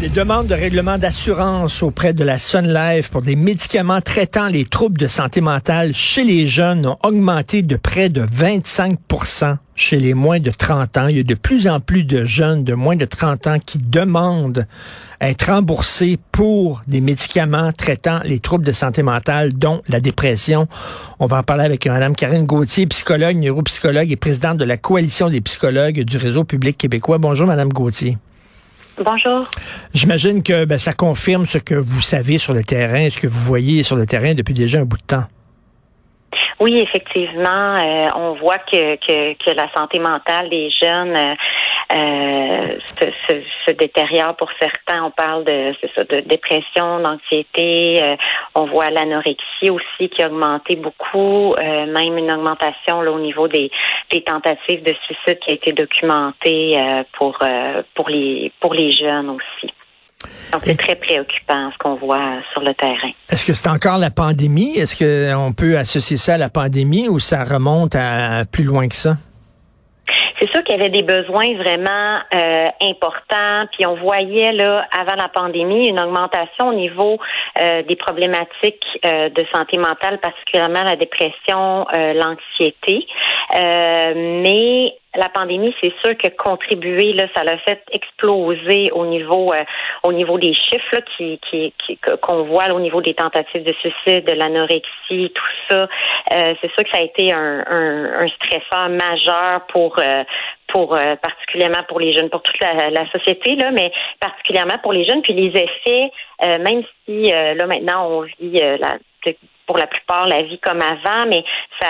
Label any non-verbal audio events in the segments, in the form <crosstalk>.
Les demandes de règlement d'assurance auprès de la Sun Life pour des médicaments traitant les troubles de santé mentale chez les jeunes ont augmenté de près de 25% chez les moins de 30 ans. Il y a de plus en plus de jeunes de moins de 30 ans qui demandent à être remboursés pour des médicaments traitant les troubles de santé mentale, dont la dépression. On va en parler avec Mme Karine Gauthier, psychologue, neuropsychologue et présidente de la Coalition des psychologues du Réseau public québécois. Bonjour, Mme Gauthier. Bonjour. J'imagine que ben, ça confirme ce que vous savez sur le terrain, ce que vous voyez sur le terrain depuis déjà un bout de temps. Oui, effectivement, euh, on voit que, que, que, la santé mentale des jeunes euh, euh se, se, se, détériore pour certains. On parle de, ça, de dépression, d'anxiété. Euh, on voit l'anorexie aussi qui a augmenté beaucoup, même une augmentation là, au niveau des, des tentatives de suicide qui a été documentée pour pour les pour les jeunes aussi. Donc, c'est très préoccupant ce qu'on voit sur le terrain. Est-ce que c'est encore la pandémie? Est-ce qu'on peut associer ça à la pandémie ou ça remonte à plus loin que ça? c'est sûr qu'il y avait des besoins vraiment euh, importants. Puis on voyait là avant la pandémie une augmentation au niveau euh, des problématiques euh, de santé mentale, particulièrement la dépression, l'anxiété. Mais la pandémie, c'est sûr que contribuer là, ça l'a fait exploser au niveau au niveau des chiffres qui qui qu'on voit au niveau des tentatives de suicide, de l'anorexie, tout ça. c'est sûr que ça a été un, un, un stresseur majeur pour pour euh, particulièrement pour les jeunes, pour toute la, société, là, mais particulièrement pour les jeunes. Puis les effets, euh, même si euh, là maintenant on vit la, pour la plupart la vie comme avant, mais ça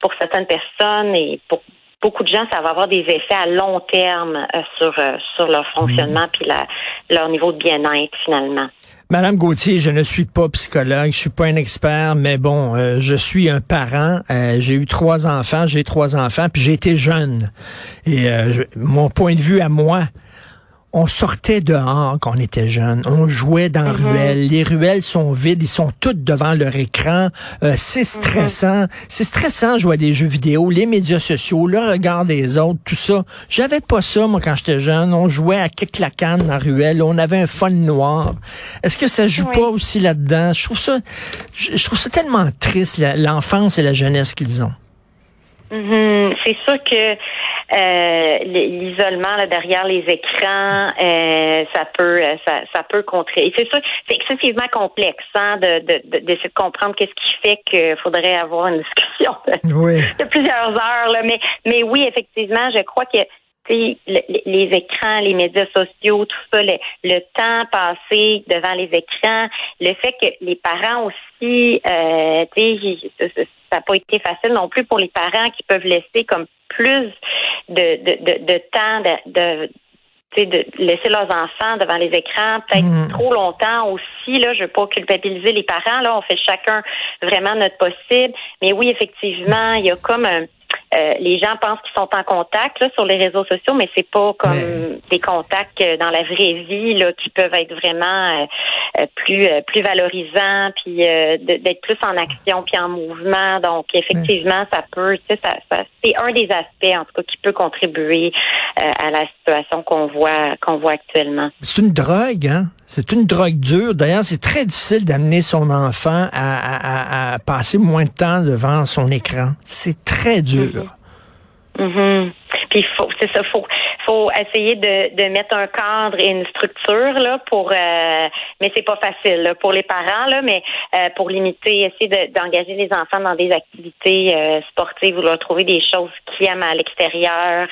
pour certaines personnes et pour beaucoup de gens, ça va avoir des effets à long terme sur sur leur fonctionnement puis la, leur niveau de bien-être finalement. Madame Gauthier, je ne suis pas psychologue, je suis pas un expert, mais bon, euh, je suis un parent. Euh, j'ai eu trois enfants, j'ai trois enfants, puis j'ai été jeune. Et euh, mon point de vue à moi, on sortait dehors quand on était jeune, on jouait dans mm ruelles, les ruelles sont vides, ils sont toutes devant leur écran, euh, c'est mhm. stressant, c'est stressant jouer à des jeux vidéo, les médias sociaux, le regard des autres, tout ça. J'avais pas ça moi quand j'étais jeune, on jouait à kick la canne dans ruelle, on avait un fun noir. Est-ce que ça joue pas aussi là-dedans? Je trouve ça je, trouve ça tellement triste l'enfance et la jeunesse qu'ils ont. Mhm. C'est sûr que euh, l'isolement derrière les écrans, euh, ça peut euh, ça, ça peut contrer. C'est sûr, c'est excessivement complexe hein, de, de, de, de comprendre qu'est-ce qui fait qu'il faudrait avoir une <laughs> discussion de, plusieurs heures. Là. Mais, mais oui, effectivement, je crois que les écrans, les médias sociaux, tout ça, le, le, temps passé devant les écrans, le fait que les parents aussi, euh, ça n'a pas été facile non plus pour les parents qui peuvent laisser comme plus de, de, de, de temps de, de laisser leurs enfants devant les écrans peut-être mm. trop longtemps aussi. Là, je veux pas culpabiliser les parents. Là, on fait chacun vraiment notre possible. Mais oui, effectivement, il y a comme un, euh, les gens pensent qu'ils sont en contact là, sur les réseaux sociaux, mais c'est pas comme des contacts euh, dans la vraie vie là, qui peuvent être vraiment euh, plus plus valorisants, puis d'être plus en action puis en mouvement. Donc effectivement, ça peut, ça, ça c'est un des aspects en tout cas qui peut contribuer à la situation qu'on voit qu'on voit actuellement. C'est une drogue, hein? C'est une drogue dure. D'ailleurs, c'est très difficile d'amener son enfant à, à, passer moins de temps devant son écran. C'est très dur. Puis faut, c'est ça, faut, faut essayer de, de mettre un cadre et une structure là pour euh, mais c'est pas facile pour les parents là mais euh, pour limiter essayer d'engager les enfants dans des activités euh, sportives ou leur trouver des choses qu'ils aiment à l'extérieur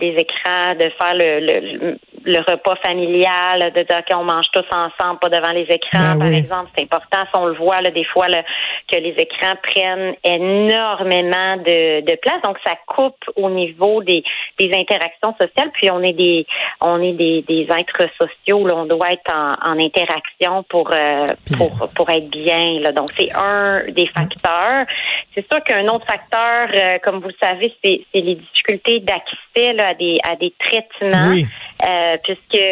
des écrans de faire le, le, le repas familial de dire qu'on mange tous ensemble pas devant les écrans Ben par oui. exemple c'est important si on le voit là, des fois là, que les écrans prennent énormément de, de place donc ça coupe au niveau des, des interactions puis on est des on est des, des êtres sociaux là, on doit être en, en interaction pour euh, pour pour être bien là. Donc c'est un des facteurs. C'est sûr qu'un autre facteur euh, comme vous le savez c'est les difficultés d'accès à des à des traitements. Oui. euh, puisque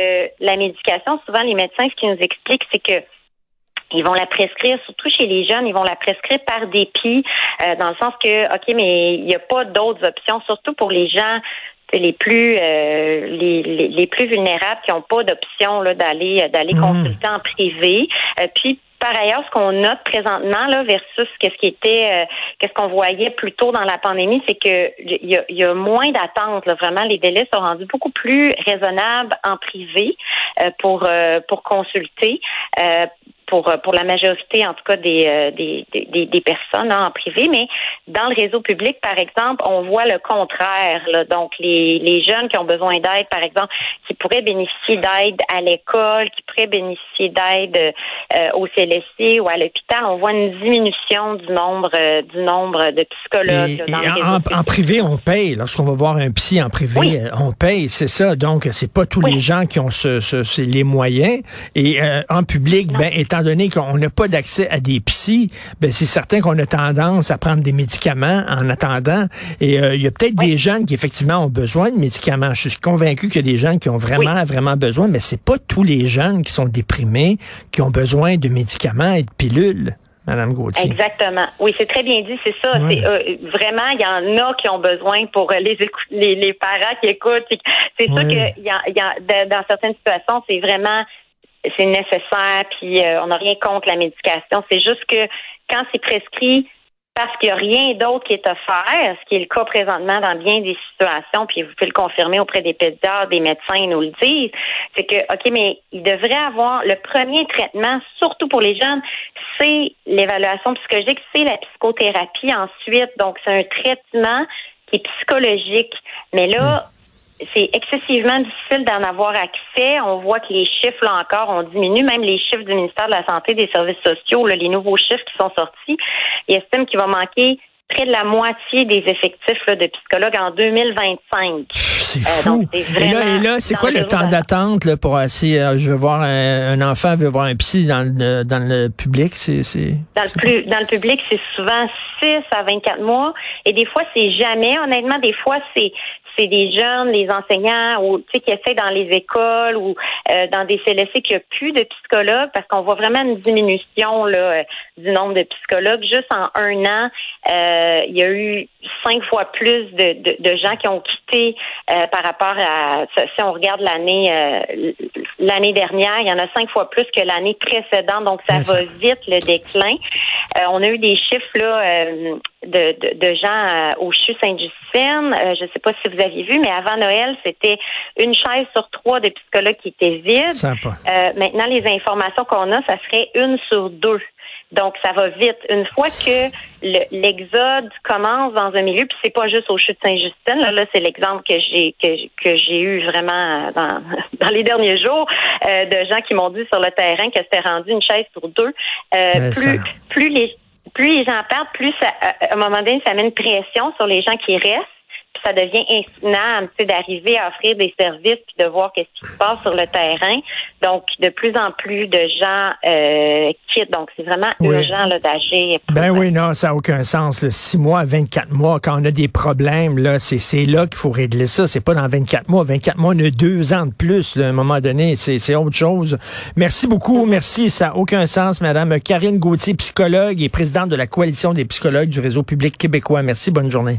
la médication, souvent les médecins, ce qu'ils nous expliquent, c'est que ils vont la prescrire, surtout chez les jeunes, ils vont la prescrire par dépit, euh, dans le sens que, OK, mais il n'y a pas d'autres options, surtout pour les gens les plus euh, les, les, les plus vulnérables qui n'ont pas d'option là, d'aller d'aller Mhm. consulter en privé. Euh, puis par ailleurs, ce qu'on note présentement là versus qu'est-ce qui était euh, qu'est-ce qu'on voyait plus tôt dans la pandémie, c'est que il y a, y a moins d'attente. là. Vraiment, les délais sont rendus beaucoup plus raisonnables en privé euh, pour euh, pour consulter. Euh, pour, pour la majorité, en tout cas, des, euh, des, des, des personnes hein, en privé, mais dans le réseau public, par exemple, on voit le contraire. Là. Donc, les, les jeunes qui ont besoin d'aide, par exemple, qui pourraient bénéficier d'aide à l'école, qui pourraient bénéficier d'aide euh, au CLSC ou à l'hôpital, on voit une diminution du nombre euh, du nombre de psychologues Et, là, dans et le réseau en, en privé, on paye. Lorsqu'on va voir un psy en privé, Oui. on paye, c'est ça. Donc, c'est pas tous Oui. les gens qui ont ce, ce- les moyens. Et euh, en public, ben, étant donné qu'on n'a pas d'accès à des psys, ben, c'est certain qu'on a tendance à prendre des médicaments en attendant. Et euh, il y a peut-être des jeunes qui effectivement ont besoin de médicaments. Je suis convaincu qu'il y a des jeunes qui ont vraiment, vraiment besoin, mais c'est pas tous les jeunes qui sont déprimés qui ont besoin de médicaments et de pilules, Madame Gauthier. Exactement. Oui, c'est très bien dit, c'est ça. Ouais. C'est euh, vraiment, il y en a qui ont besoin pour euh, les les, les parents qui écoutent. C'est c'est sûr Ouais. que y a, y dans certaines situations, c'est vraiment c'est nécessaire. Puis euh, on n'a rien contre la médication. C'est juste que quand c'est prescrit parce qu'il n'y a rien d'autre qui est offert, ce qui est le cas présentement dans bien des situations, puis vous pouvez le confirmer auprès des pédiatres, des médecins, ils nous le disent, c'est que, OK, mais il devrait avoir le premier traitement, surtout pour les jeunes, c'est l'évaluation psychologique, c'est la psychothérapie ensuite. Donc, c'est un traitement qui est psychologique. Mais là, c'est excessivement difficile d'en avoir accès. On voit que les chiffres, là encore, ont diminué. Même les chiffres du ministère de la Santé, des services sociaux, là, les nouveaux chiffres qui sont sortis, ils estiment qu'il va manquer près de la moitié des effectifs là, de psychologues en 2025. C'est Euh, fou. donc, c'est et là, et c'est quoi le temps d'attente pour essayer, euh, je veux voir un, un enfant veut voir un psy dans le, dans le public, c'est c'est Dans le, plus, dans le public, c'est souvent 6 à 24 mois. Et des fois, c'est jamais. Honnêtement, des fois, c'est des jeunes, les enseignants ou tu sais qui essaient dans les écoles ou euh, dans des CLSC qu'il n'y a plus de psychologues parce qu'on voit vraiment une diminution là, euh, du nombre de psychologues. Juste en un an, euh, il y a eu cinq fois plus de, de, de gens qui ont quitté euh, par rapport à si on regarde l'année euh, l'année dernière, il y en a cinq fois plus que l'année précédente. Donc ça va vite le déclin. On a eu des chiffres là de, de, de gens au CHU Sainte-Justine. Je ne sais pas si vous aviez vu, mais avant Noël, c'était une chaise sur trois de psychologues qui était vide. sympa. Maintenant, les informations qu'on a, ça serait une sur deux. Donc, ça va vite. Une fois que le- l'exode commence dans un milieu, puis c'est pas juste au chute de Saint-Justine, là, là c'est l'exemple que j'ai que, que j'ai eu vraiment dans, <laughs> dans les derniers jours euh, de gens qui m'ont dit sur le terrain que c'était rendu une chaise sur deux. Euh, plus, ça- plus les plus les gens partent, plus ça, à un moment donné, ça met une pression sur les gens qui restent puis ça devient insoutenable, tu sais, d'arriver à offrir des services puis de voir qu'est-ce qui se passe sur le terrain. Donc, de plus en plus de gens euh, quittent. Donc, c'est vraiment Oui. urgent d'agir. Ben oui, non, ça n'a aucun sens. là. Six mois, 24 mois, quand on a des problèmes, là, c'est, là qu'il faut régler ça. C'est pas dans 24 mois. 24 mois, on a deux ans de plus, là, à un moment donné. C'est, c'est autre chose. Merci beaucoup. Merci. Ça n'a aucun sens, Madame Karine Gauthier, psychologue et présidente de la Coalition des psychologues du Réseau public québécois. Merci. Bonne journée.